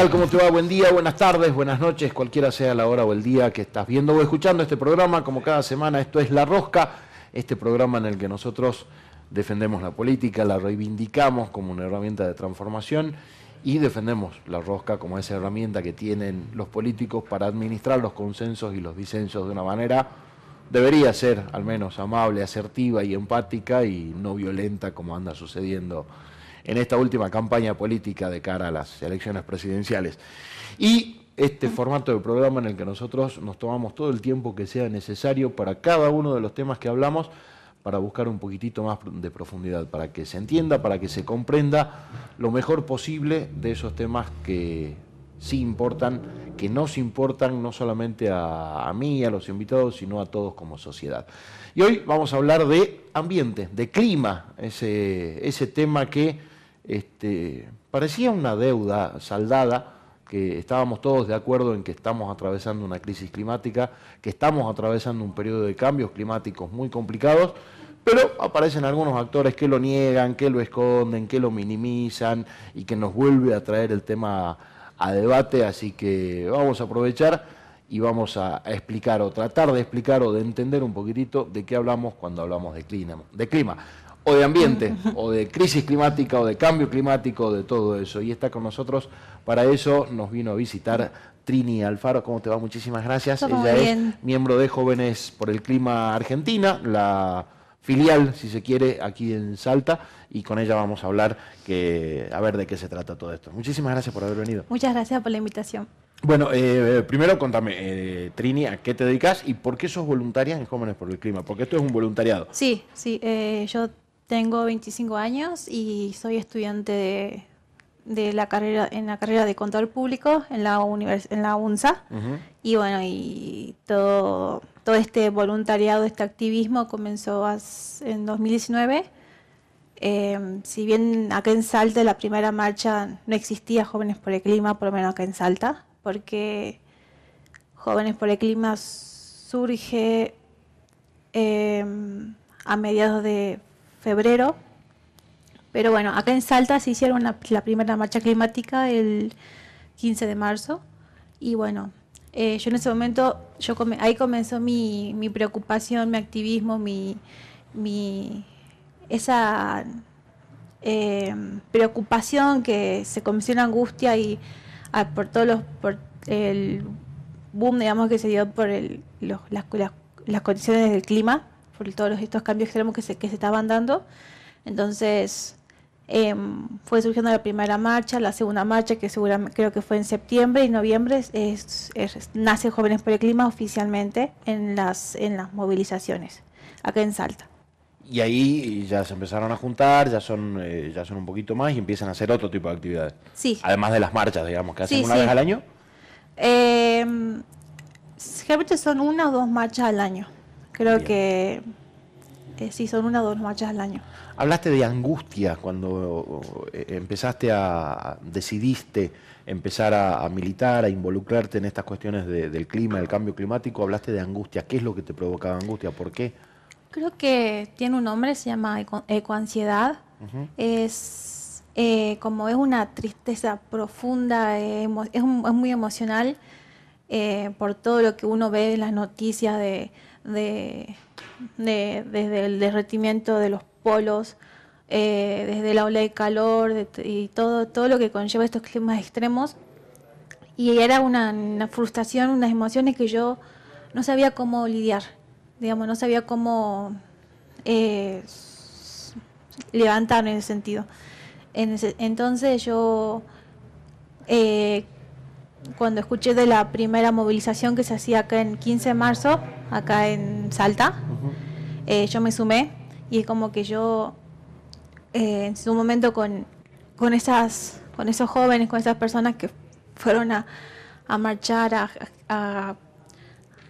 Hola, ¿qué tal? ¿Cómo te va? Buen día, buenas tardes, buenas noches, cualquiera sea la hora o el día que estás viendo o escuchando este programa. Como cada semana, esto es La Rosca, este programa en el que nosotros defendemos la política, la reivindicamos como una herramienta de transformación y defendemos la rosca como esa herramienta que tienen los políticos para administrar los consensos y los disensos de una manera debería ser al menos amable, asertiva y empática y no violenta como anda sucediendo en esta última campaña política de cara a las elecciones presidenciales. Y este formato de programa en el que nosotros nos tomamos todo el tiempo que sea necesario para cada uno de los temas que hablamos, para buscar un poquitito más de profundidad, para que se entienda, para que se comprenda lo mejor posible de esos temas que sí importan, que nos importan no solamente a, a mí, a los invitados, sino a todos como sociedad. Y hoy vamos a hablar de ambiente, de clima, ese, ese tema que este, parecía una deuda saldada, que estábamos todos de acuerdo en que estamos atravesando una crisis climática, que estamos atravesando un periodo de cambios climáticos muy complicados, pero aparecen algunos actores que lo niegan, que lo esconden, que lo minimizan y que nos vuelve a traer el tema a debate, así que vamos a aprovechar y vamos a, explicar o tratar de explicar o de entender un poquitito de qué hablamos cuando hablamos de clima. De clima o de ambiente, o de crisis climática, o de cambio climático, de todo eso. Y está con nosotros, para eso nos vino a visitar Trini Alfaro. ¿Cómo te va? Muchísimas gracias. Ella es miembro de Jóvenes por el Clima Argentina, la filial, si se quiere, aquí en Salta, y con ella vamos a hablar que, a ver de qué se trata todo esto. Muchísimas gracias por haber venido. Muchas gracias por la invitación. Bueno, eh, primero contame, eh, Trini, ¿a qué te dedicas y por qué sos voluntaria en Jóvenes por el Clima? Porque esto es un voluntariado. Sí, sí, eh, yo tengo 25 años y soy estudiante de, la carrera en la carrera de control público en la en la UNSA. Y bueno y todo todo este voluntariado este activismo comenzó en 2019 em, si bien acá en Salta la primera marcha no existía jóvenes por el clima por lo menos acá en Salta porque jóvenes por el clima surge em, a mediados de febrero. Pero bueno, acá en Salta se hicieron la primera marcha climática el 15 de marzo. Y bueno, eh, yo en ese momento, yo ahí comenzó mi, mi preocupación, mi activismo, mi, mi esa eh, preocupación que se comenzó en angustia y ah, por todos los por el boom digamos que se dio por el, las, las condiciones del clima por todos estos cambios extremos que se, que se estaban dando. Entonces, em, fue surgiendo la primera marcha, la segunda marcha, que seguramente creo que fue en septiembre y noviembre, es, nace Jóvenes por el Clima oficialmente en las, en las movilizaciones, acá en Salta. Y ahí ya se empezaron a juntar, ya son, eh, ya son un poquito más y empiezan a hacer otro tipo de actividades. Sí. Además de las marchas, digamos, que hacen una vez al año. Eh, generalmente son una o dos marchas al año. Creo que eh, sí, son una o dos marchas al año. Hablaste de angustia cuando eh, empezaste a, decidiste empezar a, militar, a involucrarte en estas cuestiones del clima, del cambio climático. Hablaste de angustia. ¿Qué es lo que te provocaba angustia? ¿Por qué? Creo que tiene un nombre, se llama ecoansiedad. Es eh, como es una tristeza profunda, es, es, muy emocional por todo lo que uno ve en las noticias de de, desde el derretimiento de los polos, eh, desde la ola de calor y todo, todo lo que conlleva estos climas extremos. Y era una, frustración, unas emociones que yo no sabía cómo lidiar, digamos, no sabía cómo eh, levantar en ese sentido. entonces yo eh, cuando escuché de la primera movilización que se hacía acá en 15 de marzo, acá en Salta, eh, yo me sumé y es como que yo eh, en su momento con, con, esas, con esos jóvenes, con esas personas que fueron a, marchar, a, a,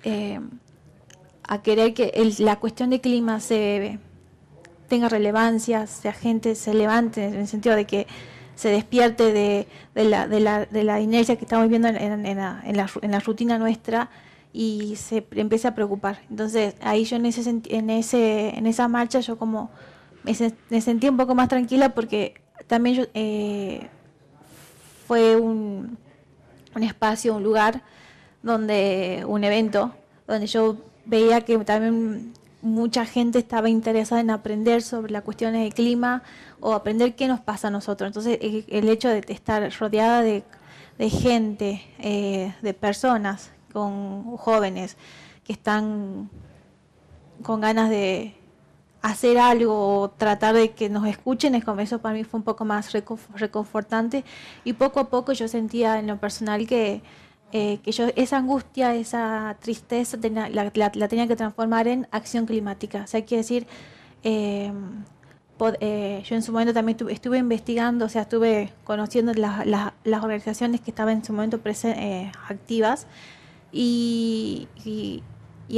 eh, querer que la cuestión de clima se tenga relevancia, sea gente se levante en el sentido de que se despierte de, la, de, la, de la inercia que estamos viendo en, en, la, en, la, rutina nuestra y se empieza a preocupar. Entonces ahí yo en ese en ese en esa marcha yo como me, sentí un poco más tranquila porque también yo eh, fue un, un espacio, un lugar donde un evento donde yo veía que también mucha gente estaba interesada en aprender sobre las cuestiones del clima o aprender qué nos pasa a nosotros. Entonces, el hecho de estar rodeada de, gente, eh, de personas, con jóvenes que están con ganas de hacer algo o tratar de que nos escuchen, es como eso para mí fue un poco más reconfortante y poco a poco yo sentía en lo personal que eh, que yo esa angustia, esa tristeza la, tenía que transformar en acción climática. O sea, quiere decir, em, eh, yo en su momento también estuve, investigando, o sea, estuve conociendo las organizaciones que estaban en su momento eh, activas y,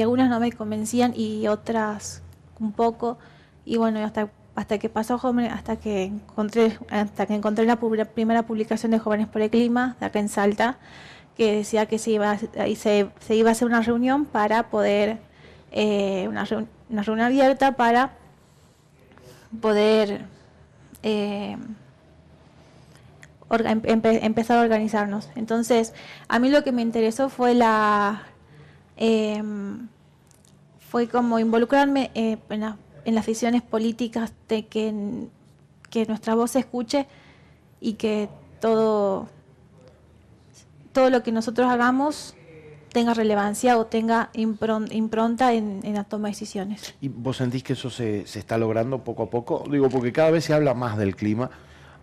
algunas no me convencían y otras un poco. Y bueno, hasta hasta que pasó hasta que encontré hasta que encontré la primera publicación de Jóvenes por el Clima de acá en Salta que decía que se iba, se, se iba a hacer una reunión para poder, eh, una, una, reunión abierta para poder eh, empezar a organizarnos. Entonces, a mí lo que me interesó fue la... Em, fue como involucrarme eh, en, en, las decisiones políticas de que, que nuestra voz se escuche y que todo todo lo que nosotros hagamos tenga relevancia o tenga impronta en, la toma de decisiones. ¿Y vos sentís que eso se, se, está logrando poco a poco? Digo, porque cada vez se habla más del clima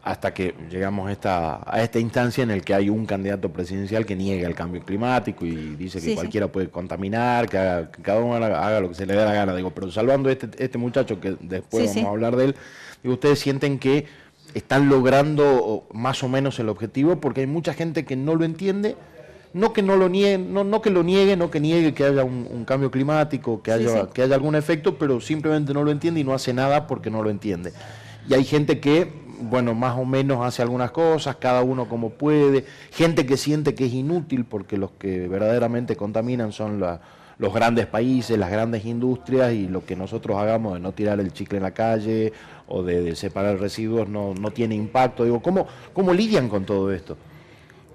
hasta que llegamos a esta, a esta instancia en el que hay un candidato presidencial que niega el cambio climático y dice que cualquiera puede contaminar, que, cada uno haga, lo que se le dé la gana. Digo, pero salvando este, este muchacho que después vamos a hablar de él, digo, ustedes sienten que están logrando más o menos el objetivo, porque hay mucha gente que no lo entiende, no que no lo niegue, no, no que lo niegue, no que niegue que haya un, cambio climático, que haya, que haya algún efecto, pero simplemente no lo entiende y no hace nada porque no lo entiende. Y hay gente que, bueno, más o menos hace algunas cosas, cada uno como puede, gente que siente que es inútil porque los que verdaderamente contaminan son los grandes países, las grandes industrias y lo que nosotros hagamos de no tirar el chicle en la calle o de, separar residuos no, no, tiene impacto. Digo, ¿cómo, ¿cómo lidian con todo esto?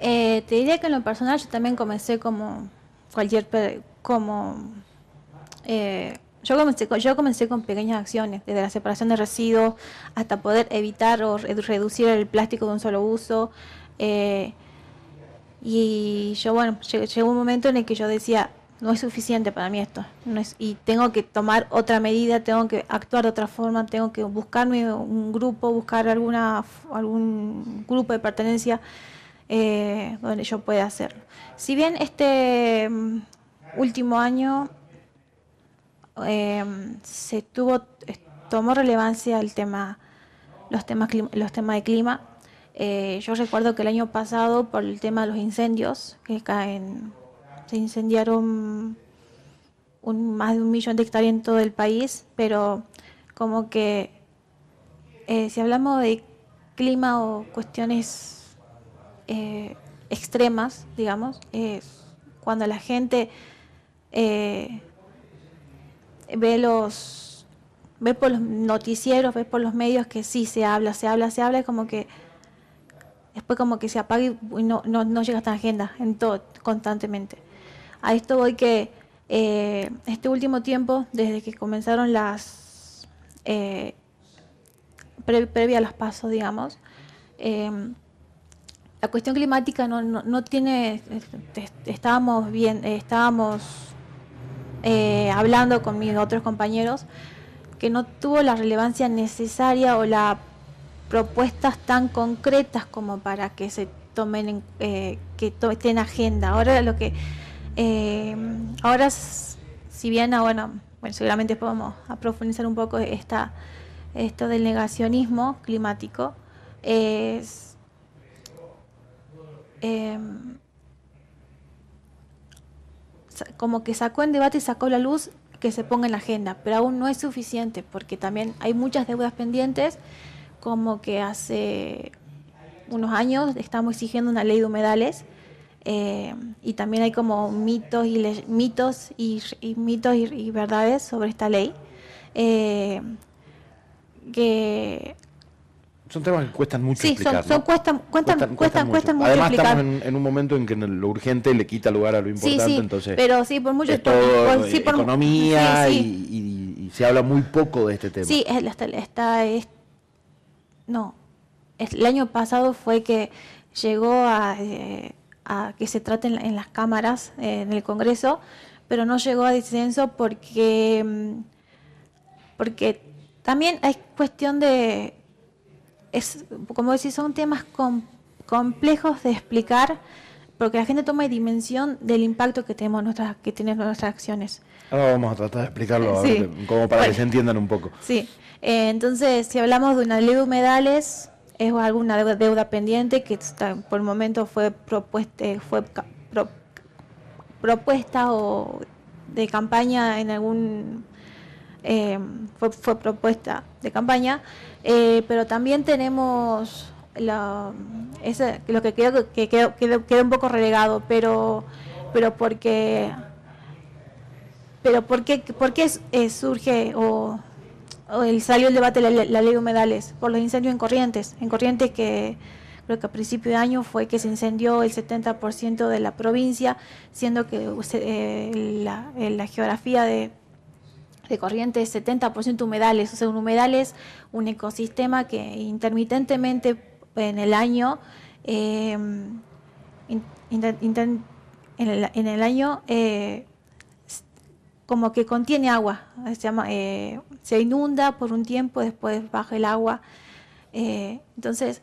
Eh, te diría que en lo personal yo también comencé como cualquier, como... Eh, yo comencé, yo comencé con pequeñas acciones, desde la separación de residuos hasta poder evitar o reducir el plástico de un solo uso. Eh, y yo, bueno, llegó un momento en el que yo decía, no es suficiente para mí esto. No es, y tengo que tomar otra medida, tengo que actuar de otra forma, tengo que buscarme un grupo, buscar alguna algún grupo de pertenencia eh, donde yo pueda hacerlo. Si bien este mm, último año em, se tuvo tomó relevancia el tema los temas los temas de clima. Eh, yo recuerdo que el año pasado por el tema de los incendios que caen se incendiaron más de un millón de hectáreas en todo el país, pero como que eh, si hablamos de clima o cuestiones eh, extremas, digamos, cuando la gente ve los ve por los noticieros, ve por los medios que sí se habla, se habla, se habla, como que después como que se apaga y no, no, no llega a esta agenda en todo, constantemente. A esto voy que eh, este último tiempo, desde que comenzaron las, eh, previa a las pasos, digamos, eh, la cuestión climática no, no, tiene, estábamos bien, estábamos hablando con mis otros compañeros que no tuvo la relevancia necesaria o las propuestas tan concretas como para que se tomen en, que estén en agenda. Ahora lo que eh, ahora, si bien, ah, bueno, bueno, seguramente podemos profundizar un poco esta, esto del negacionismo climático, es em, como que sacó en debate y sacó la luz que se ponga en la agenda, pero aún no es suficiente porque también hay muchas deudas pendientes, como que hace unos años estamos exigiendo una ley de humedales eh, y también hay como mitos y mitos y, mitos y, verdades sobre esta ley eh, que Son temas que cuestan mucho sí, explicar. Son, son cuestan, cuestan, cuestan, cuestan, mucho. Además estamos en, un momento en que lo urgente le quita lugar a lo importante, sí, sí, entonces. Pero sí, por mucho es todo sí, por, economía y, y, se habla muy poco de este tema. Sí, está, está es, no, el año pasado fue que llegó a, eh, a que se trate en, las cámaras eh, en el Congreso, pero no llegó a disenso porque mm, porque también hay cuestión de es, como decir, son temas complejos de explicar porque la gente toma dimensión del impacto que tenemos nuestras que tienen nuestras acciones. Ahora vamos a tratar de explicarlo como para que se entiendan un poco. Sí, eh, entonces si hablamos de una ley de humedales es alguna deuda, pendiente que por el momento fue propuesta fue propuesta o de campaña en algún eh, fue, propuesta de campaña eh, pero también tenemos lo que quedó, que quedó, un poco relegado, pero, pero porque pero ¿por qué, eh, surge o, salió el debate de la, ley de humedales? Por los incendios en Corrientes. En Corrientes que creo que a principio de año fue que se incendió el 70% de la provincia, siendo que la, la geografía de, de Corrientes 70% humedales, o sea, un humedal es un ecosistema que intermitentemente en el año, eh, en, el, año eh, como que contiene agua, se, llama, eh, se inunda por un tiempo, después baja el agua. entonces,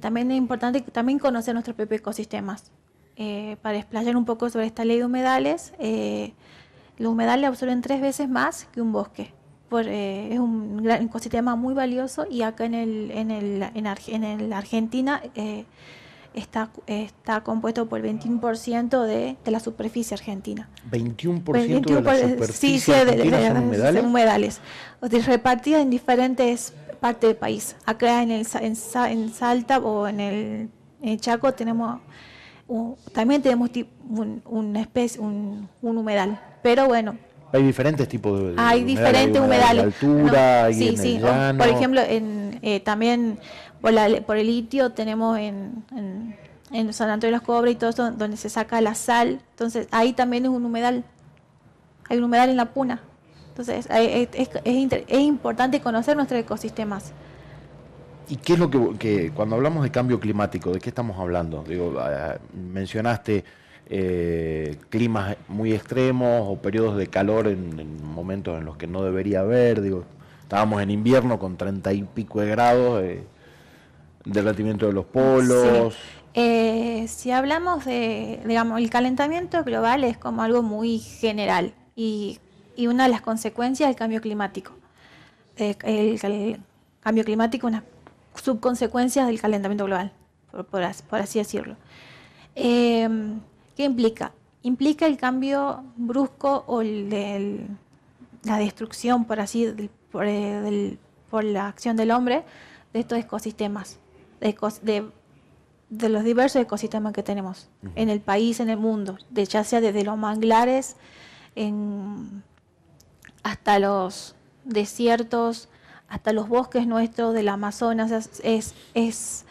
también es importante también conocer nuestros propios ecosistemas. para explayar un poco sobre esta ley de humedales, los humedales absorben tres veces más que un bosque. Eh, es un gran ecosistema muy valioso y acá en el, en el, en, el Argentina eh, está, está compuesto por el 21% de, de la superficie argentina. 21%, de la superficie sí, de, humedales. humedales repartidas en diferentes partes del país. Acá en, el, en, Salta o en el, Chaco tenemos también tenemos un, un, especie, un, un humedal pero bueno. Hay diferentes tipos de, Hay diferentes humedales. altura, sí, sí. por ejemplo, en, eh, también por, por, el litio tenemos en, en, San Antonio de los Cobres y todo eso, donde se saca la sal. Entonces, ahí también es un humedal. Hay un humedal en la puna. Entonces, es, es, es, importante conocer nuestros ecosistemas. ¿Y qué es lo que, cuando hablamos de cambio climático, de qué estamos hablando? Digo, ah, mencionaste eh, climas muy extremos o periodos de calor en, momentos en los que no debería haber. Digo, estábamos en invierno con treinta y pico de grados, eh, derretimiento de los polos. Eh, si hablamos de, digamos, el calentamiento global es como algo muy general y, una de las consecuencias del cambio climático. Eh, el, cambio climático, una subconsecuencias del calentamiento global, por, por así decirlo. Eh, ¿Qué implica? Implica el cambio brusco o el, la destrucción, por así, por, eh, por, la acción del hombre de estos ecosistemas, de, de, los diversos ecosistemas que tenemos en el país, en el mundo, de, ya sea desde los manglares en, hasta los desiertos, hasta los bosques nuestros del Amazonas, es, es,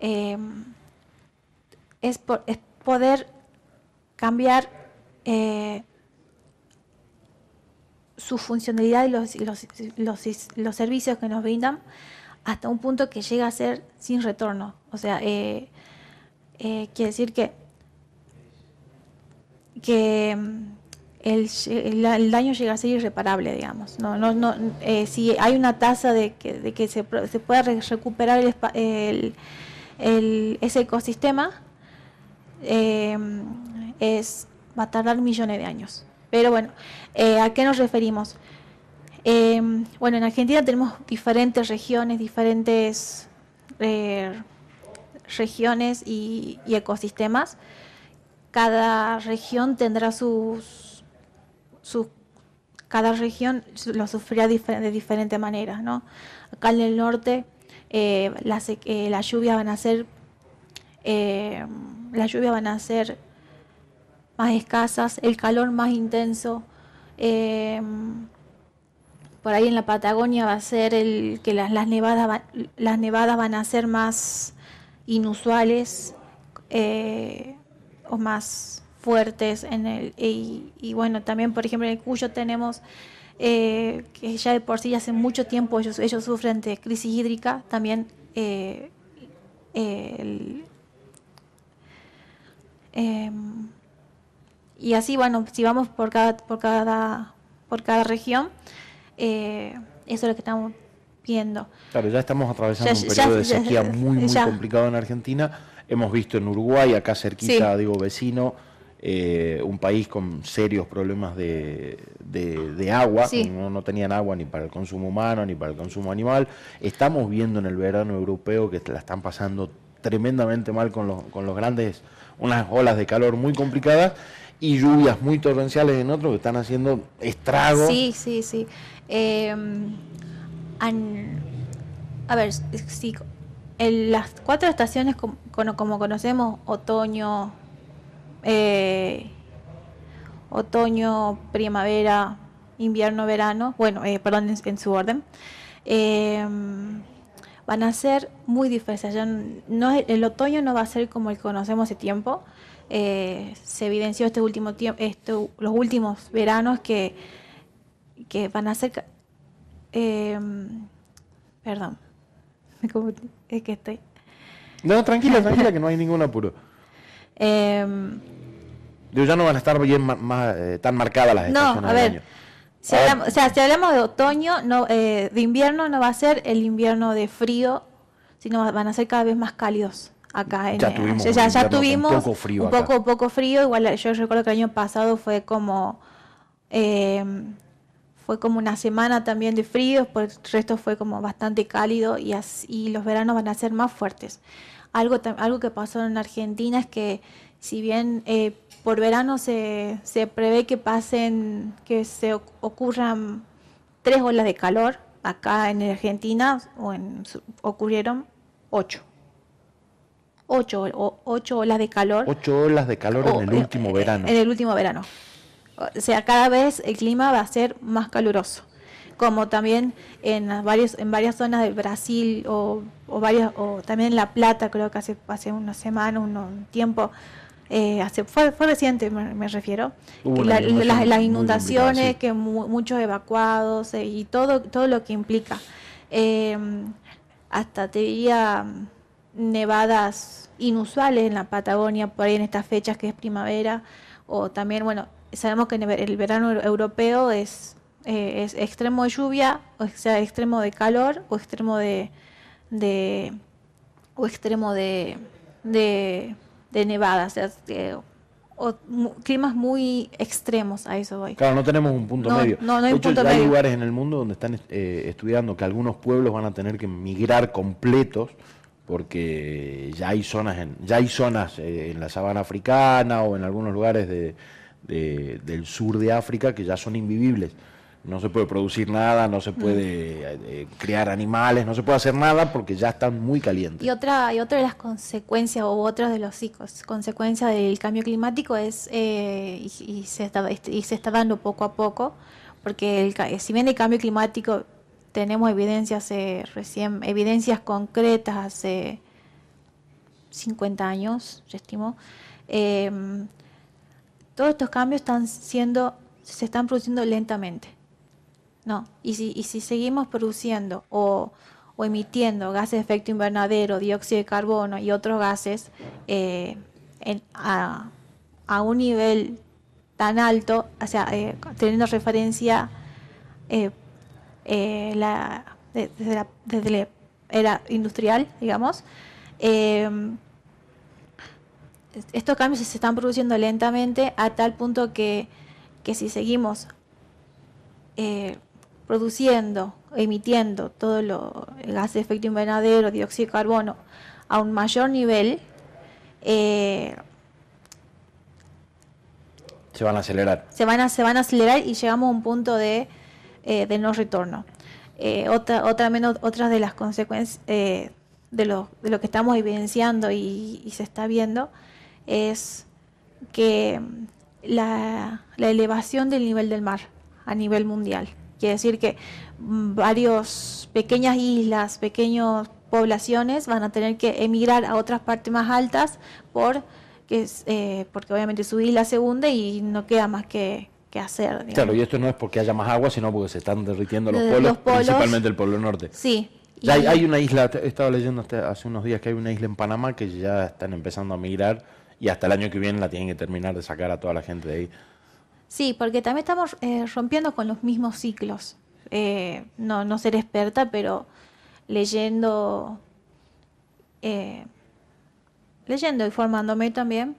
es, es poder cambiar eh, su funcionalidad y los, los, servicios que nos brindan hasta un punto que llega a ser sin retorno. O sea, eh, eh, quiere decir que, que el, daño llega a ser irreparable, digamos. No, no, no, si hay una tasa de que, de que se, pueda recuperar ese ecosistema, es, va a tardar millones de años. Pero bueno, eh, ¿a qué nos referimos? Bueno, en Argentina tenemos diferentes regiones, diferentes eh, regiones y, ecosistemas. Cada región tendrá sus, cada región lo sufrirá de diferente manera, ¿no? Acá en el norte eh, las, las lluvias van a ser las lluvias van a ser más escasas, el calor más intenso, em, por ahí en la Patagonia va a ser el que las, las nevadas las nevadas van a ser más inusuales eh, o más fuertes en el y, bueno también por ejemplo en el Cuyo tenemos eh, que ya de por sí hace mucho tiempo ellos ellos sufren de crisis hídrica también eh, em, y así bueno si vamos por cada por cada por cada región eso es lo que estamos viendo. Claro ya estamos atravesando un periodo de sequía muy muy complicado en Argentina. Hemos visto en Uruguay acá cerquita digo vecino eh, un país con serios problemas de, de, agua, no, no, tenían agua ni para el consumo humano ni para el consumo animal. Estamos viendo en el verano europeo que la están pasando tremendamente mal con los, con los grandes, unas olas de calor muy complicadas y lluvias muy torrenciales en otros que están haciendo estragos. Sí, sí, sí. Em, a ver, sí, en las cuatro estaciones como, como conocemos, otoño, eh, otoño, primavera, invierno, verano, bueno, eh, perdón, en, su orden, eh, van a ser muy diferentes. el otoño no va a ser como el conocemos hace tiempo. se evidenció este último tiempo, los últimos veranos que, que van a ser, perdón, es que estoy. No, tranquila, tranquila, que no hay ningún apuro. Eh, ya no van a estar bien más, eh, tan marcadas las estaciones no, a ver, Si hablamos, o sea, si hablamos de otoño, no, eh, de invierno no va a ser el invierno de frío, sino van a ser cada vez más cálidos acá. Ya tuvimos, ya, tuvimos un poco frío. Un poco, poco frío, igual yo recuerdo que el año pasado fue como... Eh, fue como una semana también de frío, por el resto fue como bastante cálido y, así, los veranos van a ser más fuertes. Algo, algo que pasó en Argentina es que si bien eh, por verano se, se prevé que pasen, que se ocurran tres olas de calor, acá en Argentina o en, ocurrieron ocho. Ocho, ocho olas de calor. Ocho olas de calor en el último verano. En el último verano. O sea, cada vez el clima va a ser más caluroso como también en varios en varias zonas del Brasil o, o varias o también en La Plata creo que hace hace una semana un tiempo eh, hace, fue, fue reciente me, refiero las, inundaciones que muchos evacuados eh, y todo todo lo que implica em, hasta te diría nevadas inusuales en la Patagonia por ahí en estas fechas que es primavera o también bueno sabemos que el verano europeo es, eh, es extremo de lluvia, o sea, extremo de calor o extremo de, de o extremo de, de, nevadas, o climas muy extremos, a eso voy. Claro, no tenemos un punto medio. No, hay, hay lugares en el mundo donde están eh, estudiando que algunos pueblos van a tener que migrar completos porque ya hay zonas en, ya hay zonas eh, en la sabana africana o en algunos lugares de, del sur de África que ya son invivibles. No se puede producir nada, no se puede mm. eh, criar animales, no se puede hacer nada porque ya están muy calientes. Y otra, y otra de las consecuencias, o otra de los hijos, consecuencias del cambio climático es, eh, y, se está, y se está dando poco a poco, porque el, si bien el cambio climático tenemos evidencias eh, recién, evidencias concretas hace 50 años, yo estimo, eh, todos estos cambios están siendo, se están produciendo lentamente. ¿No? Y si, y si seguimos produciendo o, emitiendo gases de efecto invernadero, dióxido de carbono y otros gases eh, a, un nivel tan alto, o sea, eh, teniendo referencia eh, la, desde, la, desde la era industrial, digamos, estos cambios se están produciendo lentamente a tal punto que, si seguimos eh, produciendo, emitiendo todo lo el gas de efecto invernadero, dióxido de carbono a un mayor nivel, eh, se van a acelerar. Se van a, se van a acelerar y llegamos a un punto de, eh, no retorno. otra, otra menos, otras de las consecuencias de, lo, de lo que estamos evidenciando y se está viendo es que la, elevación del nivel del mar a nivel mundial. Quiere decir que mm, varios pequeñas islas, pequeñas poblaciones van a tener que emigrar a otras partes más altas por que eh, porque obviamente su isla se hunde y no queda más que, hacer. Claro, y esto no es porque haya más agua, sino porque se están derritiendo los, polos, principalmente el polo norte. Sí. Ya hay, una isla, he estado leyendo hace unos días que hay una isla en Panamá que ya están empezando a migrar y hasta el año que viene la tienen que terminar de sacar a toda la gente de ahí. Sí, porque también estamos eh, rompiendo con los mismos ciclos. Eh, no, no ser experta, pero leyendo eh, leyendo y formándome también.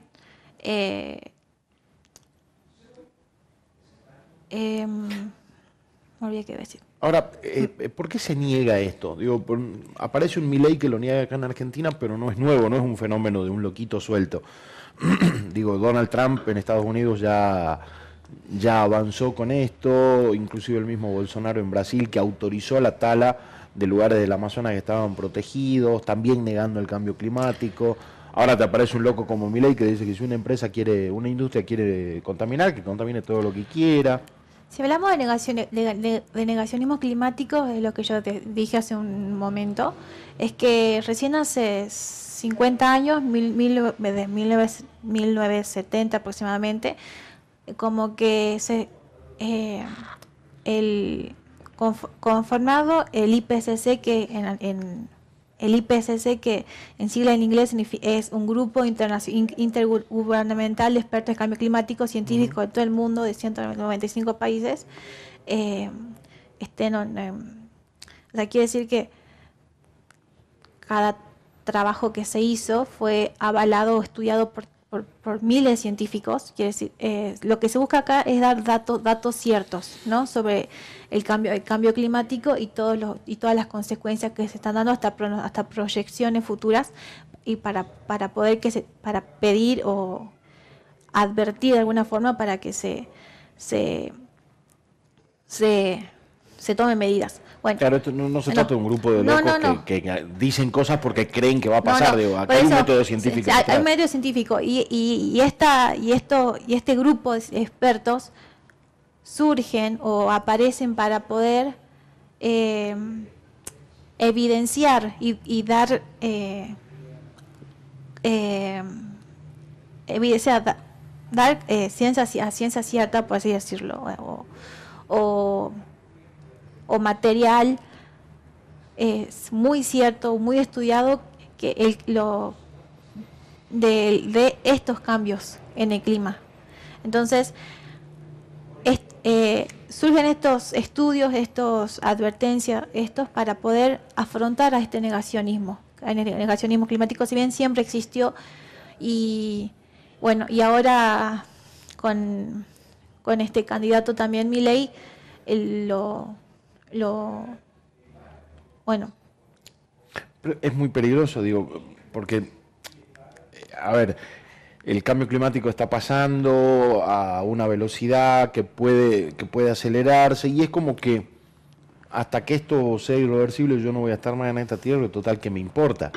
Decir. Ahora, eh, ¿por qué se niega esto? Digo, aparece un Milei que lo niega acá en Argentina, pero no es nuevo, no es un fenómeno de un loquito suelto. Digo, Donald Trump en Estados Unidos ya, ya avanzó con esto, inclusive el mismo Bolsonaro en Brasil, que autorizó la tala de lugares del Amazonas que estaban protegidos, también negando el cambio climático. Ahora te aparece un loco como Milei que dice que si una empresa quiere, una industria quiere contaminar, que contamine todo lo que quiera. Si hablamos de, de, negacionismo climático, es lo que yo te dije hace un momento, es que recién hace 50 años, mil, mil, desde 1970 aproximadamente, como que se eh, el conformado el IPCC que en el IPCC, que en sigla en inglés es un grupo intergubernamental de expertos de cambio climático científico de todo el mundo, de 195 países, eh, estén, eh, o sea, quiere decir que cada trabajo que se hizo fue avalado o estudiado por, miles de científicos. Quiere decir, eh, lo que se busca acá es dar datos, datos ciertos ¿no? sobre el cambio, el cambio climático y, todos los, y todas las consecuencias que se están dando hasta, hasta proyecciones futuras y para, para poder que se, para pedir o advertir de alguna forma para que se, se, tomen medidas. Bueno, claro, esto no, se trata de un grupo de locos que, dicen cosas porque creen que va a pasar. acá hay un método científico. hay, un método científico y, y, y, esta, y, esto, y este grupo de expertos surgen o aparecen para poder eh, evidenciar y, dar eh, eh, evidenciar, dar eh, ciencia, a ciencia cierta, por así decirlo, o, o, material es muy cierto, muy estudiado que lo de, estos cambios en el clima. Entonces, eh, surgen estos estudios, estos advertencias, estos para poder afrontar a este negacionismo. El negacionismo climático, si bien siempre existió, y bueno, y ahora con, con este candidato también, mi ley, lo, lo, bueno. es muy peligroso, digo, porque, a ver, el cambio climático está pasando a una velocidad que puede, que puede acelerarse y es como que hasta que esto sea irreversible yo no voy a estar más en esta tierra, total que me importa.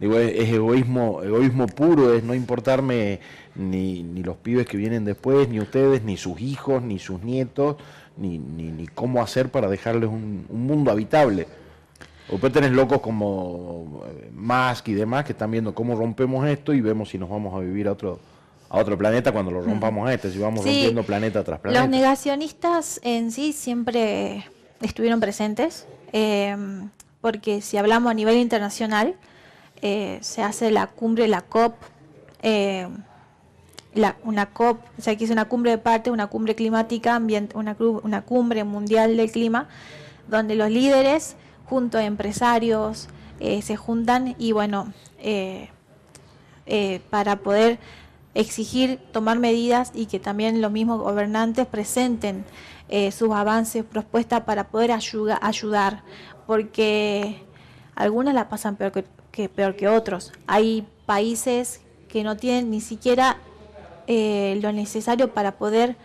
Digo, es, egoísmo, egoísmo puro, es no importarme ni, ni, los pibes que vienen después, ni ustedes, ni sus hijos, ni sus nietos, ni, ni, ni cómo hacer para dejarles un, un mundo habitable. O después tenés locos como eh, Musk y demás que están viendo cómo rompemos esto y vemos si nos vamos a vivir a otro a otro planeta cuando lo rompamos este, si vamos rompiendo planeta tras planeta. Los negacionistas en sí siempre estuvieron presentes, em, porque si hablamos a nivel internacional, eh, se hace la cumbre, la COP, em, la, una COP, o sea, que es una cumbre de parte, una cumbre climática, una, una cumbre mundial del clima, donde los líderes junto a empresarios, eh, se juntan y bueno, eh, eh, para poder exigir tomar medidas y que también los mismos gobernantes presenten sus avances, propuestas para poder ayudar, porque algunas la pasan peor que, peor que otros. Hay países que no tienen ni siquiera lo necesario para poder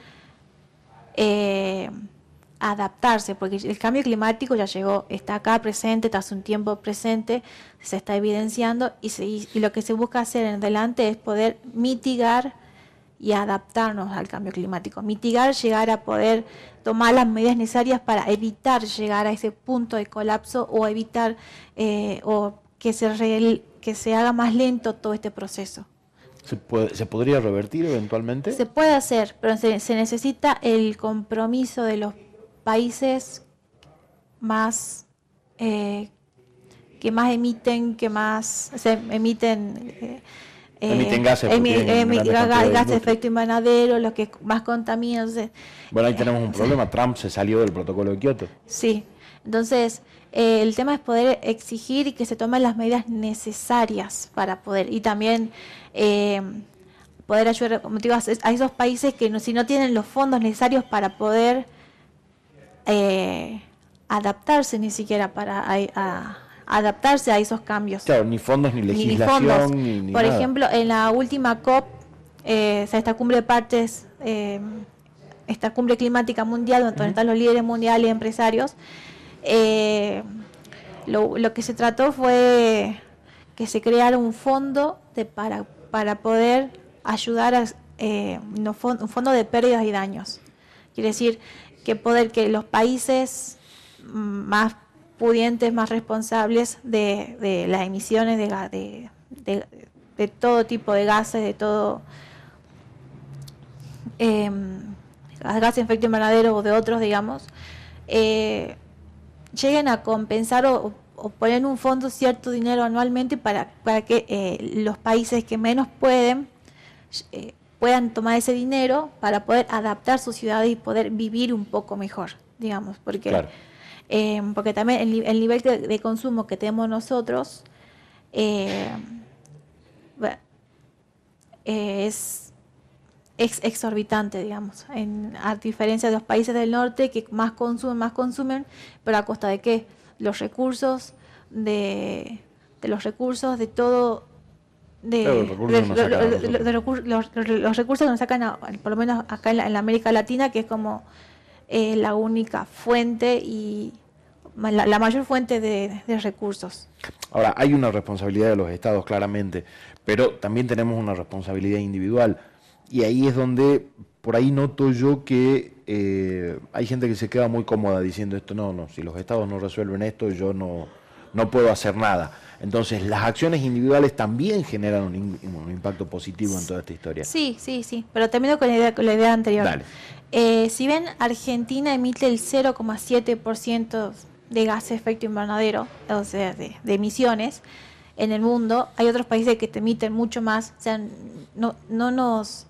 adaptarse, porque el cambio climático ya llegó, está acá presente, está hace un tiempo presente, se está evidenciando y, y lo que se busca hacer en adelante es poder mitigar y adaptarnos al cambio climático. Mitigar, llegar a poder tomar las medidas necesarias para evitar llegar a ese punto de colapso o evitar eh, o que se, que se haga más lento todo este proceso. ¿Se, ¿Se podría revertir eventualmente? Se puede hacer, pero se, necesita el compromiso de los países más eh, que más emiten, que más se emiten eh, emiten gases, gas, de efecto invernadero, los que más contaminan. bueno, ahí tenemos un problema. Trump se salió del protocolo de Kioto. Sí, entonces eh, el tema es poder exigir y que se tomen las medidas necesarias para poder y también eh, poder ayudar como digo, a esos países que no, si no tienen los fondos necesarios para poder eh, adaptarse ni siquiera para adaptarse a esos cambios. Claro, ni fondos ni legislación. Por ejemplo, en la última COP, esta cumbre de partes, esta cumbre climática mundial, donde están los líderes mundiales y empresarios, eh, lo, que se trató fue que se creara un fondo de, para, para poder ayudar a eh, un fondo de pérdidas y daños. Quiere decir que poder que los países más pudientes, más responsables de, las emisiones de, todo tipo de gases, de todo eh, gases de efecto invernadero o de otros, digamos, eh, lleguen a compensar o, poner en un fondo cierto dinero anualmente para, para que eh, los países que menos pueden eh, puedan tomar ese dinero para poder adaptar su ciudad y poder vivir un poco mejor, digamos, porque, eh, porque también el, nivel de, consumo que tenemos nosotros es es exorbitante, digamos, en, a diferencia de los países del norte que más consumen, más consumen, pero a costa de qué? Los recursos, de, de los recursos, de todo, de, los, recursos que nos sacan, por lo menos acá en la, América Latina, que es como eh, la única fuente y la, mayor fuente de, de recursos. Ahora, hay una responsabilidad de los estados, claramente, pero también tenemos una responsabilidad individual y ahí es donde, por ahí noto yo que eh, hay gente que se queda muy cómoda diciendo esto, no, no, si los estados no resuelven esto, yo no, no puedo hacer nada. Entonces, las acciones individuales también generan un, impacto positivo en toda esta historia. Sí, sí, sí, pero termino con la idea, con la idea anterior. Eh, si bien Argentina emite el 0,7% de gases de efecto invernadero, o sea, de, de, emisiones, en el mundo, hay otros países que te emiten mucho más, o sea, no, no nos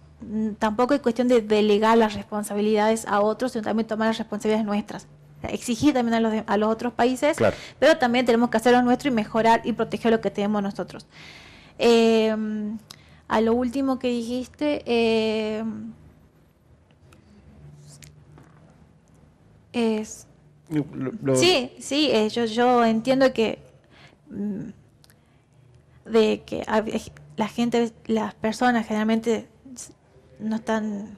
tampoco es cuestión de delegar las responsabilidades a otros, sino también tomar las responsabilidades nuestras. Exigir también a los, a los otros países, pero también tenemos que hacer lo nuestro y mejorar y proteger lo que tenemos nosotros. Eh, a lo último que dijiste, eh, es... sí, sí, eh, yo, yo entiendo que... Mm, de que la gente, las personas generalmente no están...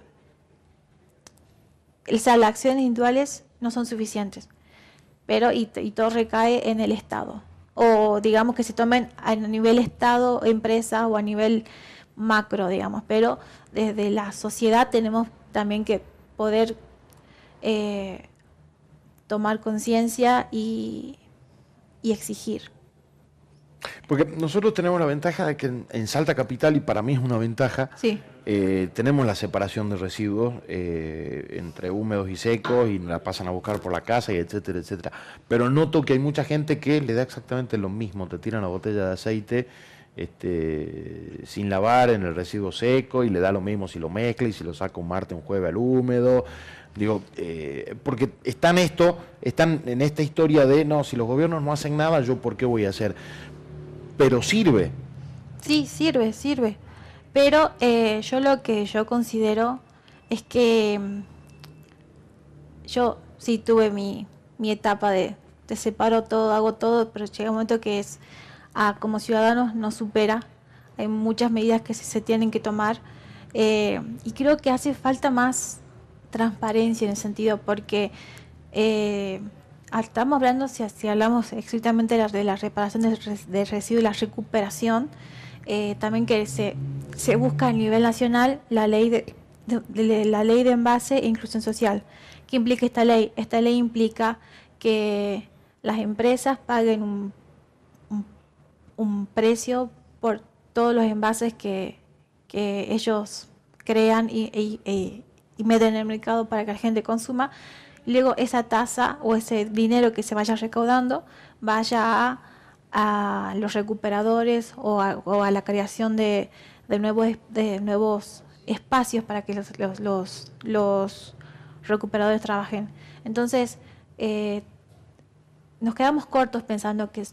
O sea, las acciones individuales no son suficientes, pero y, todo recae en el Estado. O digamos que se tomen a nivel Estado, empresa o a nivel macro, digamos, pero desde la sociedad tenemos también que poder eh, tomar conciencia y, y exigir. Porque nosotros tenemos la ventaja de que en, Salta Capital, y para mí es una ventaja, eh, tenemos la separación de residuos eh, entre húmedos y secos y la pasan a buscar por la casa y etcétera, etcétera. Pero noto que hay mucha gente que le da exactamente lo mismo, te tiran la botella de aceite este, sin lavar en el residuo seco y le da lo mismo si lo mezcla y si lo saca un martes, un jueves al húmedo. Digo, eh, porque están esto, están en esta historia de no, si los gobiernos no hacen nada, yo por qué voy a hacer pero sirve. Sí, sirve, sirve. Pero eh, yo lo que yo considero es que mm, yo sí tuve mi, mi etapa de te separo todo, hago todo, pero llega un momento que es, ah, como ciudadanos no supera. Hay muchas medidas que se, tienen que tomar eh, y creo que hace falta más transparencia en el sentido porque eh, estamos hablando, si, hablamos estrictamente de la, de la reparación de, residuos y la recuperación, eh, también que se, busca a nivel nacional la ley de, la ley de envase e inclusión social. ¿Qué implica esta ley? Esta ley implica que las empresas paguen un, precio por todos los envases que, ellos crean y, meten en el mercado para que la gente consuma. Luego esa tasa o ese dinero que se vaya recaudando vaya a, los recuperadores o a, la creación de, nuevos, de nuevos espacios para que los, recuperadores trabajen. Entonces, eh, nos quedamos cortos pensando que,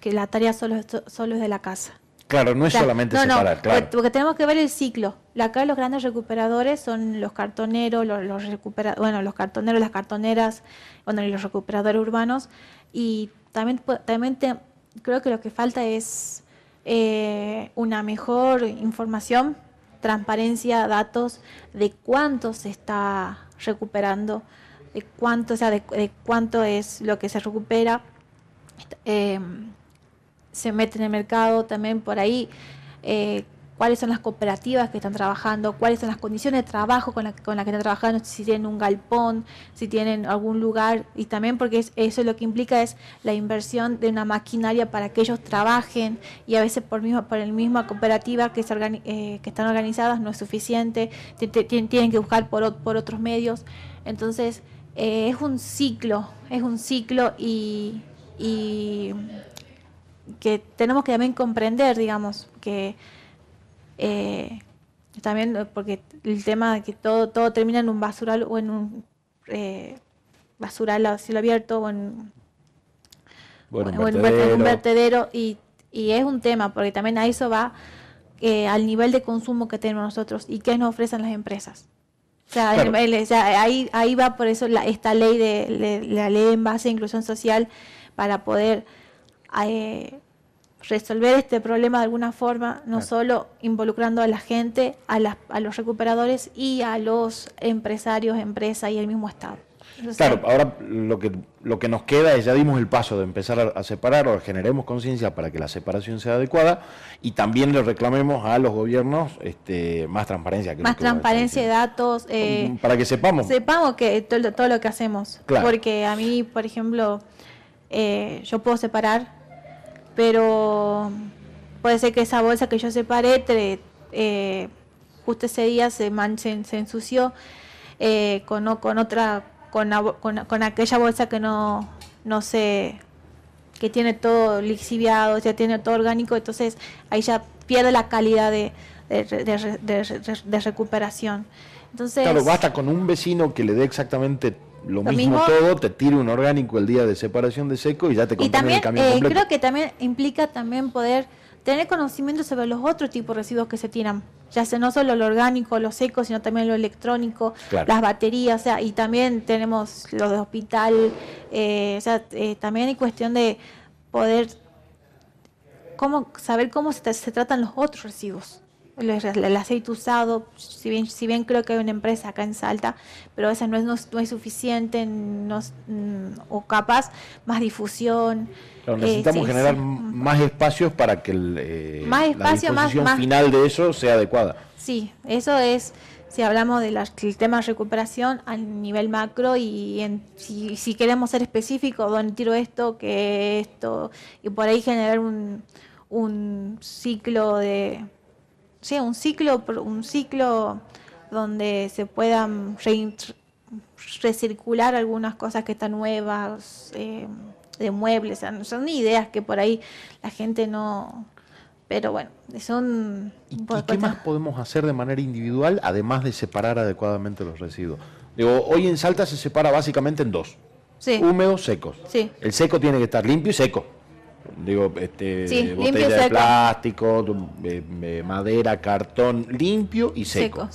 que la tarea solo, solo es de la casa. Claro, no es solamente separar, claro. Porque tenemos que ver el ciclo. Acá los grandes recuperadores son los cartoneros, los, los bueno, los cartoneros, las cartoneras, bueno, y los recuperadores urbanos. Y también, también creo que lo que falta es eh, una mejor información, transparencia, datos de cuánto se está recuperando, de cuánto, o sea, de, cuánto es lo que se recupera. Eh, se mete en el mercado también por ahí, eh, cuáles son las cooperativas que están trabajando, cuáles son las condiciones de trabajo con las con la que están trabajando, si tienen un galpón, si tienen algún lugar, y también porque eso lo que implica es la inversión de una maquinaria para que ellos trabajen, y a veces por, misma, por el misma cooperativa que, se eh, que están organizadas no es suficiente, tienen que buscar por, por otros medios. Entonces, eh, es un ciclo, es un ciclo y, y que tenemos que también comprender, digamos, que eh, también eh, porque el tema de que todo todo termina en un basural o en un eh, basural a cielo abierto o en, un vertedero. y, y, es un tema porque también a eso va al nivel de consumo que tenemos nosotros y qué nos ofrecen las empresas. O sea, ahí, ahí va por eso la, esta ley de, la ley de envase de inclusión social para poder eh, resolver este problema de alguna forma, no solo involucrando a la gente, a, a, los recuperadores y a los empresarios, empresas y el mismo Estado. claro, ahora lo que, lo que nos queda es, ya dimos el paso de empezar a, separar o generemos conciencia para que la separación sea adecuada y también le reclamemos a los gobiernos este, más transparencia. más transparencia de datos. Eh, para que sepamos. Sepamos que todo, todo lo que hacemos. Porque a mí, por ejemplo, eh, yo puedo separar pero puede ser que esa bolsa que yo separé, eh, justo ese día se, manche, se ensució eh, con, con otra, con, con, aquella bolsa que no, no sé, que tiene todo lixiviado, ya tiene todo orgánico, entonces ahí ya pierde la calidad de, de, recuperación. Entonces, claro, basta con un vecino que le dé exactamente lo, mismo, todo, te tire un orgánico el día de separación de seco y ya te contamina el camión eh, Creo que también implica también poder tener conocimiento sobre los otros tipos de residuos que se tiran, ya sea no solo lo orgánico, lo seco, sino también lo electrónico, las baterías, o sea, y también tenemos lo de hospital, eh, o sea, eh, también hay cuestión de poder cómo saber cómo se, se tratan los otros residuos el, aceite usado, si bien, si bien creo que hay una empresa acá en Salta, pero esa no es, no, es suficiente no, mm, o capaz más difusión. necesitamos eh, generar más espacios para que el, eh, la disposición final de eso sea adecuada. Sí, eso es si hablamos del tema de recuperación a nivel macro y en, si, si queremos ser específicos, ¿dónde tiro esto, que esto? Y por ahí generar un, un ciclo de sí, un ciclo, un ciclo donde se puedan recircular algunas cosas que están nuevas, eh, de muebles, son ideas que por ahí la gente no... Pero bueno, son... ¿Y, qué más podemos hacer de manera individual, además de separar adecuadamente los residuos? Digo, hoy en Salta se separa básicamente en dos. Húmedos, secos. Sí. El seco tiene que estar limpio y seco digo, este, botella de plástico, madera, cartón, limpio y seco.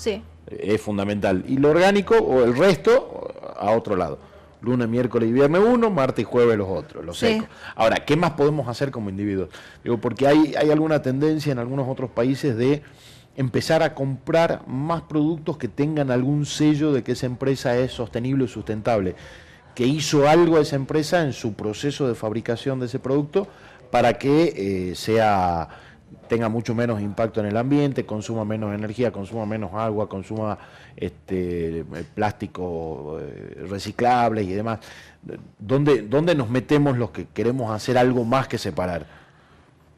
Es fundamental. Y lo orgánico o el resto a otro lado. Lunes, miércoles y viernes uno, martes y jueves los otros, los secos. Ahora, ¿qué más podemos hacer como individuos? Digo, porque hay, hay alguna tendencia en algunos otros países de empezar a comprar más productos que tengan algún sello de que esa empresa es sostenible y sustentable que hizo algo esa empresa en su proceso de fabricación de ese producto para que eh, sea tenga mucho menos impacto en el ambiente, consuma menos energía, consuma menos agua, consuma este, plástico eh, reciclables y demás. ¿Dónde, ¿Dónde nos metemos los que queremos hacer algo más que separar?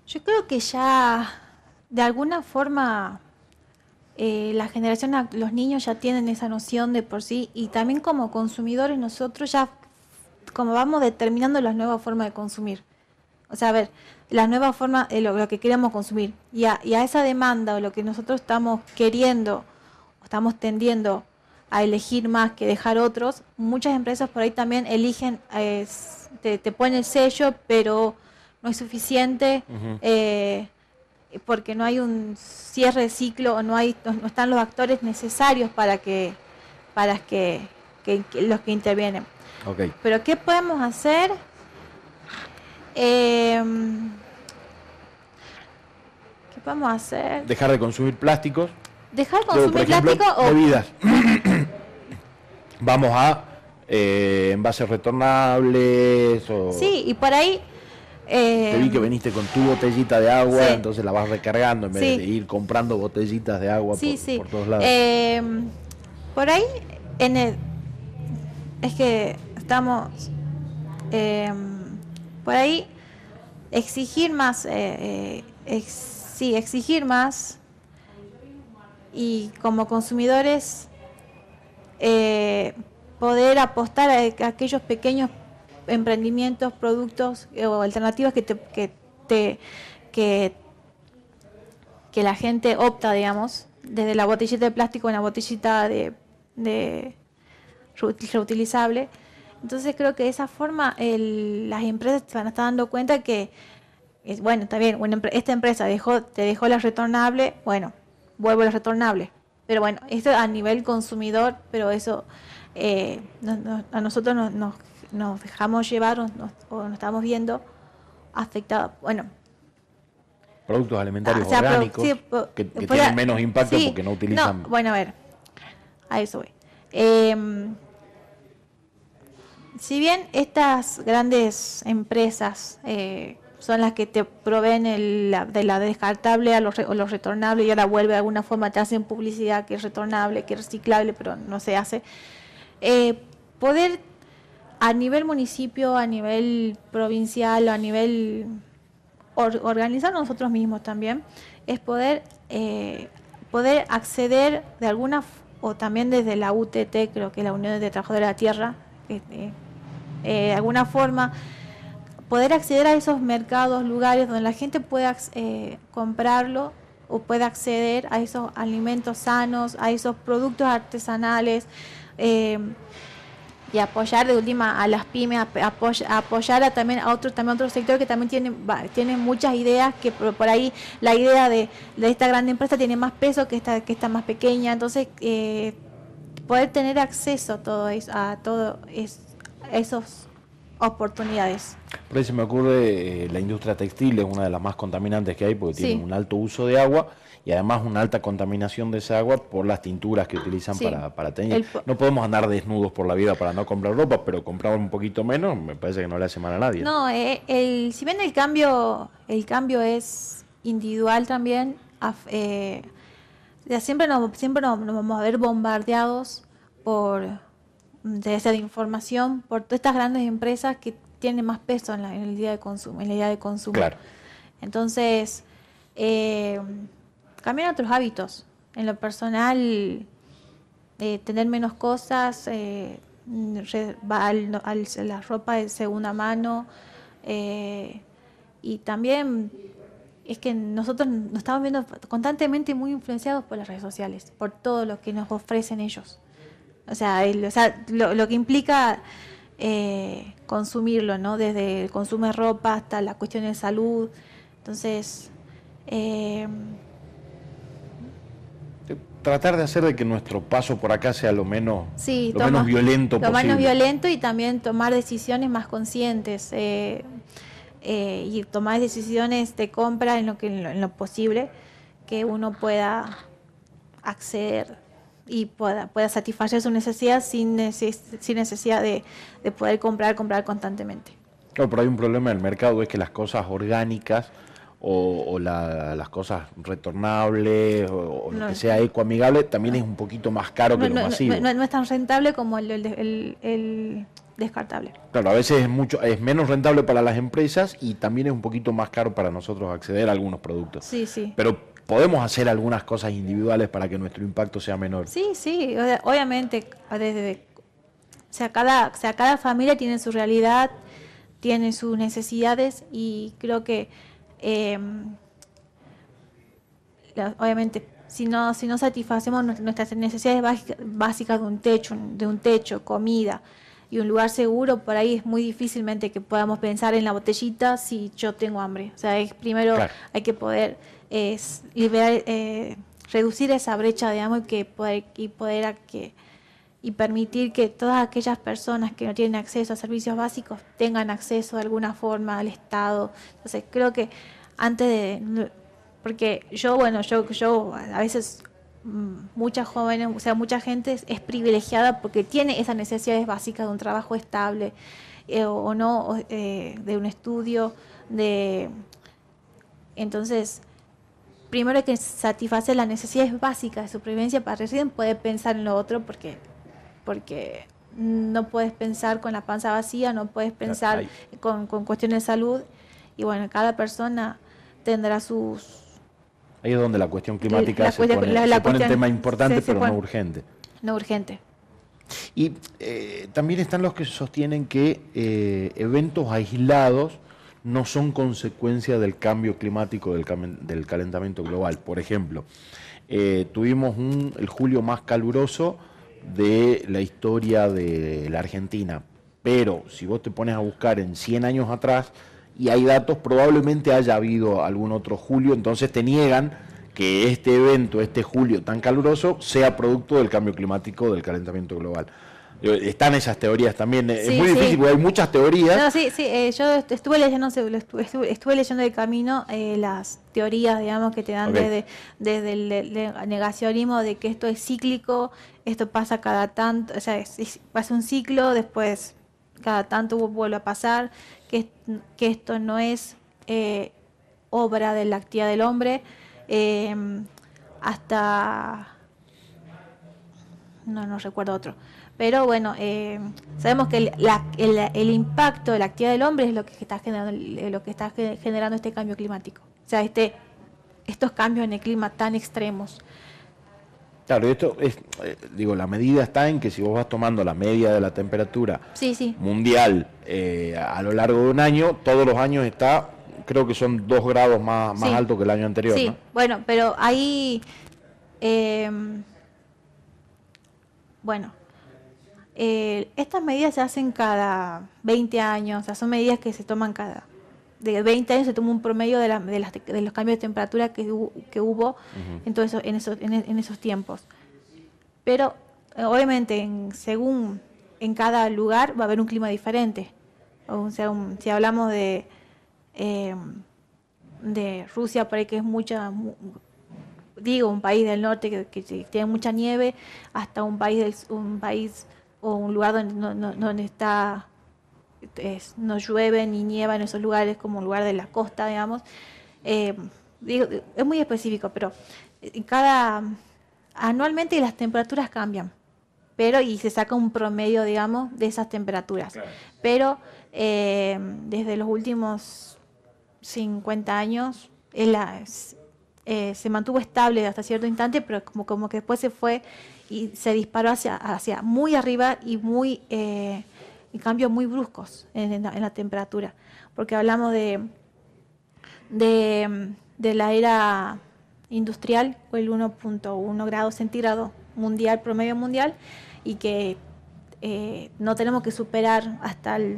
Yo creo que ya de alguna forma eh, la generación, los niños ya tienen esa noción de por sí y también como consumidores nosotros ya como vamos determinando las nuevas formas de consumir. O sea, a ver, la nueva forma de lo, que queremos consumir. Y a, y a, esa demanda o lo que nosotros estamos queriendo, o estamos tendiendo a elegir más que dejar otros, muchas empresas por ahí también eligen, eh, te, te, ponen el sello, pero no es suficiente. eh, porque no hay un cierre de ciclo o no hay no están los actores necesarios para que para que, que, que los que intervienen. Okay. pero qué podemos hacer eh, qué podemos hacer dejar de consumir plásticos. Dejar de consumir por ejemplo, plástico o bebidas. Vamos a eh, envases retornables o sí y por ahí eh, Te vi que viniste con tu botellita de agua, sí. entonces la vas recargando en vez Sí. de ir comprando botellitas de agua sí, por, todos lados. Eh, por ahí, en el, es que estamos, eh, por ahí, exigir más, eh, eh, ex- sí, exigir más y como consumidores eh, poder apostar a, a aquellos pequeños emprendimientos, productos eh, o alternativas que te, que te que la gente opta, digamos, desde la botellita de plástico a una botellita de, de reut- reutilizable. Entonces creo que de esa forma el- las empresas se van a estar dando cuenta que, es, bueno, está bien, una esta empresa dejó, te dejó la retornable, bueno, vuelvo a la retornable. Pero bueno, esto a nivel consumidor, pero eso eh, no- no- a nosotros nos, nos, nos dejamos llevar o nos, o nos estamos viendo afectados. Bueno, Productos alimentarios Ah, o sea, pero- orgánicos sí, que, tienen la- menos impacto sí, porque no utilizan. no, bueno, a ver, a eso voy. Em, si bien estas grandes empresas eh, son las que te proveen el- la- de la descartable a los, re- o los retornables y ahora vuelve de alguna forma, te hacen publicidad que es retornable, que es reciclable, pero no se hace, eh, poder a nivel municipio, a nivel provincial o a nivel or- organizar nosotros mismos también, es poder, eh, poder acceder de alguna, o también desde la UTT, creo que es la Unión de Trabajadores de la Tierra, que, eh, de alguna forma, poder acceder a esos mercados, lugares donde la gente pueda eh, comprarlo o pueda acceder a esos alimentos sanos, a esos productos artesanales. Y apoyar de última a las pymes, ap- apoy- apoyar a también a otro también a otro sector que también tienen va- tienen muchas ideas que por, por ahí la idea de, de esta gran empresa tiene más peso que esta que esta más pequeña, entonces eh, poder tener acceso a todo eso, a todo es, a esas oportunidades. Por ahí se me ocurre, eh, la industria textil es una de las más contaminantes que hay porque Sí. tiene un alto uso de agua y además una alta contaminación de ese agua por las tinturas que utilizan Sí. para, para teñir. El No podemos andar desnudos por la vida para no comprar ropa, pero comprar un poquito menos me parece que no le hace mal a nadie. No, eh, el, si bien el cambio, el cambio es individual también, eh, ya siempre nos, siempre nos, nos vamos a ver bombardeados por de esa información por todas estas grandes empresas que tienen más peso en, la- en el día de consumo, en la idea de consumo. Claro. Entonces, eh, cambiar otros hábitos. En lo personal, eh, tener menos cosas, eh, va al- al- la ropa de segunda mano eh, y también es que nosotros nos estamos viendo constantemente muy influenciados por las redes sociales, por todo lo que nos ofrecen ellos. O sea, el- o sea, lo, lo que implica eh, consumirlo, ¿no? Desde el consumo de ropa hasta la cuestión de salud. Entonces, eh, Tratar de hacer de que nuestro paso por acá sea lo menos, sí, lo toma- menos violento lo posible. menos violento y también tomar decisiones más conscientes eh, eh, y tomar decisiones de compra en lo que en lo, en lo posible que uno pueda acceder y pueda, pueda satisfacer su necesidad sin, neces- sin necesidad de, de poder comprar, comprar constantemente. Claro, pero hay un problema en el mercado, es que las cosas orgánicas o, las cosas retornables o, lo que sea ecoamigable también es un poquito más caro que lo masivo. No, es tan rentable como el, descartable. Claro, a veces es mucho es menos rentable para las empresas y también es un poquito más caro para nosotros acceder a algunos productos. Sí, sí. Pero podemos hacer algunas cosas individuales para que nuestro impacto sea menor. Sí, sí, obviamente desde o sea, cada, o sea, cada familia tiene su realidad, tiene sus necesidades y creo que Em, obviamente, si no, si no satisfacemos nuestras necesidades básicas de un techo, de un techo, comida y un lugar seguro, por ahí es muy difícilmente que podamos pensar en la botellita si yo tengo hambre. O sea, es, primero hay que poder es, eh, reducir esa brecha, digamos, y que poder, y poder que y permitir que todas aquellas personas que no tienen acceso a servicios básicos tengan acceso de alguna forma al Estado. Entonces, creo que antes de... Porque yo, bueno, yo, yo a veces mm, muchas jóvenes, o sea, mucha gente es, privilegiada porque tiene esas necesidades básicas de un trabajo estable eh, o, no, eh, de un estudio, de... Entonces, primero que satisfacer las necesidades básicas de supervivencia para recién poder pensar en lo otro porque porque no puedes pensar con la panza vacía, no puedes pensar con, cuestiones de salud. Y bueno, cada persona tendrá sus... Ahí es donde la cuestión climática se, pone, tema importante, pero no urgente. No urgente. Y eh, también están los que sostienen que eh, eventos aislados no son consecuencia del cambio climático, del, del calentamiento global. Por ejemplo, eh, tuvimos un, el julio más caluroso de la historia de la Argentina. Pero si vos te pones a buscar en 100 años atrás y hay datos, probablemente haya habido algún otro julio, entonces te niegan que este evento, este julio tan caluroso, sea producto del cambio climático, del calentamiento global. Están esas teorías también. es muy difícil porque hay muchas teorías. No, sí, sí. Eh, yo estuve leyendo, estuve, estuve, leyendo de camino eh, las teorías, digamos, que te dan desde, desde el, negacionismo de que esto es cíclico, esto pasa cada tanto, o sea, pasa un ciclo, después cada tanto vuelve a pasar, que, que esto no es eh, obra de la actividad del hombre, hasta... No, no recuerdo otro pero bueno, eh, sabemos que el, impacto de la actividad del hombre es lo que está generando, lo que está generando este cambio climático. O sea, este, estos cambios en el clima tan extremos. Claro, esto es, eh, digo, la medida está en que si vos vas tomando la media de la temperatura mundial eh, a lo largo de un año, todos los años está, creo que son dos grados más, más alto que el año anterior. Sí, bueno, pero ahí, bueno, eh, estas medidas se hacen cada 20 años, o sea, son medidas que se toman cada... De 20 años se toma un promedio de, de, los cambios de temperatura que, que hubo en, en, esos, en, esos tiempos. Pero obviamente, en, según en cada lugar va a haber un clima diferente. O sea, si hablamos de, eh, de Rusia, por ahí que es mucha, digo, un país del norte que, tiene mucha nieve, hasta un país, del, un país o un lugar donde no, está no llueve ni nieva en esos lugares como un lugar de la costa digamos eh, es muy específico pero en cada anualmente las temperaturas cambian pero y se saca un promedio digamos de esas temperaturas. Pero eh, desde los últimos 50 años eh, se mantuvo estable hasta cierto instante pero como como que después se fue y se disparó hacia, hacia muy arriba y muy eh, cambios muy bruscos en, la, temperatura, porque hablamos de, de, la era industrial, el 1.1 grados centígrados mundial, promedio mundial, y que eh, no tenemos que superar hasta el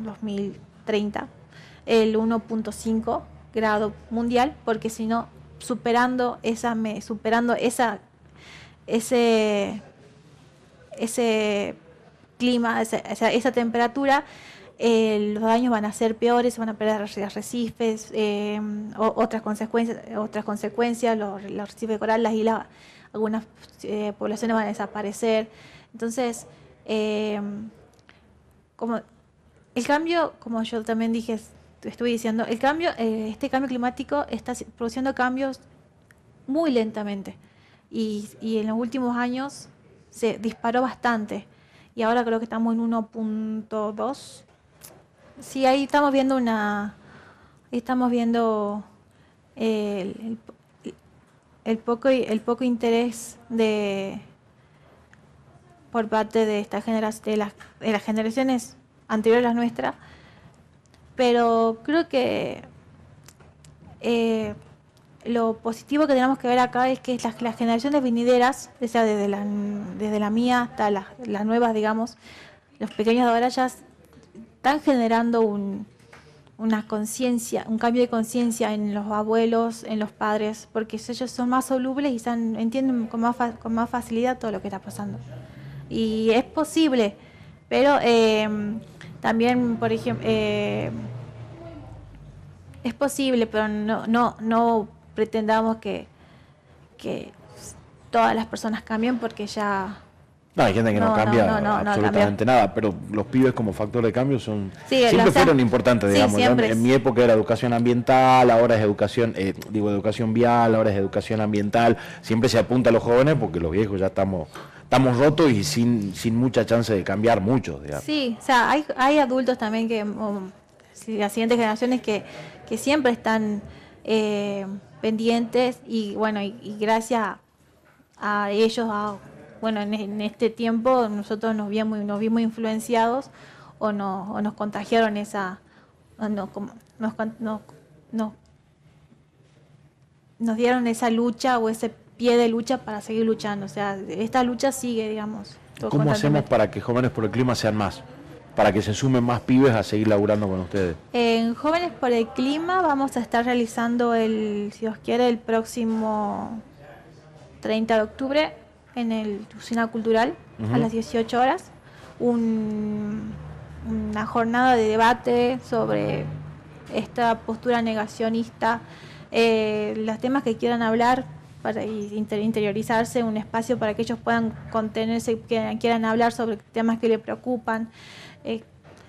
2030 el 1.5 grado mundial, porque si no, superando esa, superando esa ese, ese clima, esa, esa, temperatura, eh, los daños van a ser peores, van a perder arrecifes, eh, otras consecuencias, otras consecuencias, los, arrecifes de coral, las islas, algunas eh, poblaciones van a desaparecer. Entonces, como el cambio, como yo también dije, estuve diciendo, el cambio, eh, este cambio climático está produciendo cambios muy lentamente y, en los últimos años se disparó bastante y ahora creo que estamos en 1.2. Sí, ahí estamos viendo una, estamos viendo el, el, poco el poco interés de por parte de esta generación de las, de las generaciones anteriores a las nuestras pero creo que eh, lo positivo que tenemos que ver acá es que las, las generaciones venideras, sea, desde la, desde la mía hasta las, nuevas, digamos, los pequeños de ahora ya están generando un, una conciencia, un cambio de conciencia en los abuelos, en los padres, porque ellos son más solubles y entienden con más, con más facilidad todo lo que está pasando. Y es posible, pero eh, también, por ejemplo, eh, es posible, pero no, no, no pretendamos que, que todas las personas cambien porque ya... No, hay gente que no, cambia absolutamente nada, pero los pibes como factor de cambio son siempre fueron importantes, digamos. en mi época era educación ambiental, ahora es educación, eh, digo educación vial, ahora es educación ambiental. Siempre se apunta a los jóvenes porque los viejos ya estamos estamos rotos y sin, sin mucha chance de cambiar mucho. Sí, o sea, hay, hay adultos también que, las siguientes generaciones que, que siempre están eh, pendientes y bueno, y, gracias a, ellos, bueno, en, este tiempo nosotros nos vimos, nos vimos influenciados o, no, o nos contagiaron esa, no, nos, nos, nos dieron esa lucha o ese pie de lucha para seguir luchando. O sea, esta lucha sigue, digamos. ¿Cómo hacemos para que Jóvenes por el Clima sean más? Para que se sumen más pibes a seguir laburando con ustedes. En Jóvenes por el Clima vamos a estar realizando, el, si os quiere, el próximo 30 de octubre en el Usina Cultural a las 18 horas. una jornada de debate sobre esta postura negacionista, eh, los temas que quieran hablar, para interiorizarse, un espacio para que ellos puedan contenerse, que quieran hablar sobre temas que les preocupan. Eh,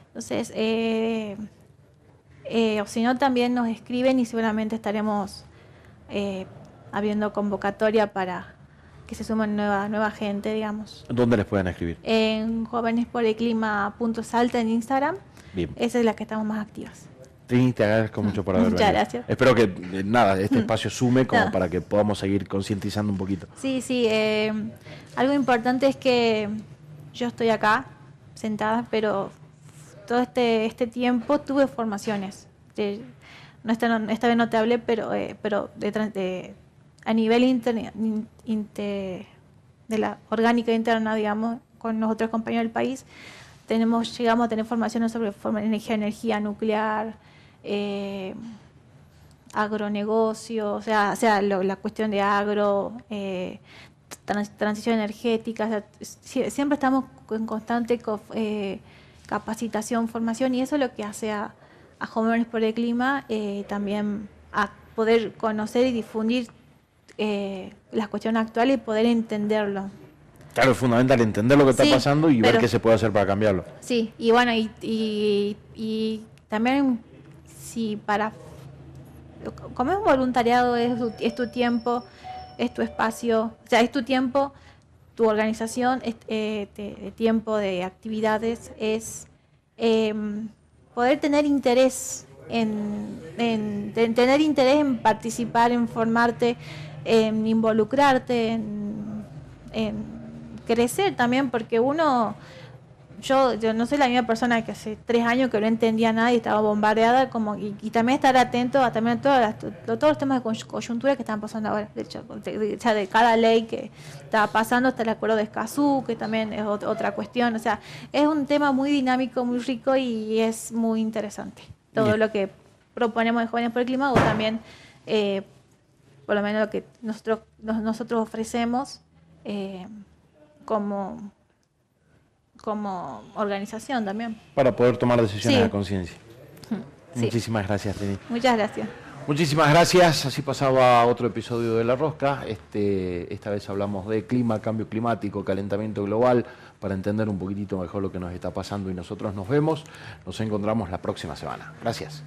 entonces, eh, eh, o si no, también nos escriben y seguramente estaremos abriendo convocatoria para que se sumen nueva, nueva gente, digamos. ¿Dónde les pueden escribir? En jóvenesporelclima.salta en Instagram. Bien. Esa es la que estamos más activas. Trini, te agradezco mucho por haber Muchas gracias. Espero que, eh, nada, este mm. espacio sume como para que podamos seguir concientizando un poquito. Sí, sí. Eh, algo importante es que yo estoy acá, sentada, pero todo este, este tiempo tuve formaciones. no esta, esta vez no te hablé, pero, eh, pero de, a nivel inter, de la orgánica interna, digamos, con los otros compañeros del país, tenemos, llegamos a tener formaciones sobre energía, energía nuclear, eh, agronegocio, o sea, o sea la cuestión de agro, eh, transición energética, siempre estamos en constante eh, capacitación, formación y eso es lo que hace a, Jóvenes por el Clima eh, también a poder conocer y difundir las cuestiones actuales y poder entenderlo. Claro, es fundamental entender lo que está pasando y ver qué se puede hacer para cambiarlo. Sí, y bueno, y, y, y también si para... Como es un voluntariado, es tu, tiempo, es tu espacio, o sea, es tu tiempo, tu organización, es, eh, tiempo, de actividades, es em, poder tener interés en, en, tener interés en participar, en formarte, en involucrarte, en crecer también, porque uno yo, yo no soy la misma persona que hace tres años que no entendía nada y estaba bombardeada, como y, también estar atento a también todas todos los temas de coyuntura que están pasando ahora, de hecho, de, de cada ley que está pasando, está el acuerdo de Escazú, que también es otra cuestión, o sea, es un tema muy dinámico, muy rico y es muy interesante. Todo lo que proponemos en Jóvenes por el Clima o también, eh, por lo menos lo que nosotros, nosotros ofrecemos eh, como como organización también. Para poder tomar decisiones de conciencia. Muchísimas gracias, Teni. Muchas gracias. Muchísimas gracias. Así pasaba otro episodio de La Rosca. Este, esta vez hablamos de clima, cambio climático, calentamiento global, para entender un poquitito mejor lo que nos está pasando y nosotros nos vemos. Nos encontramos la próxima semana. Gracias.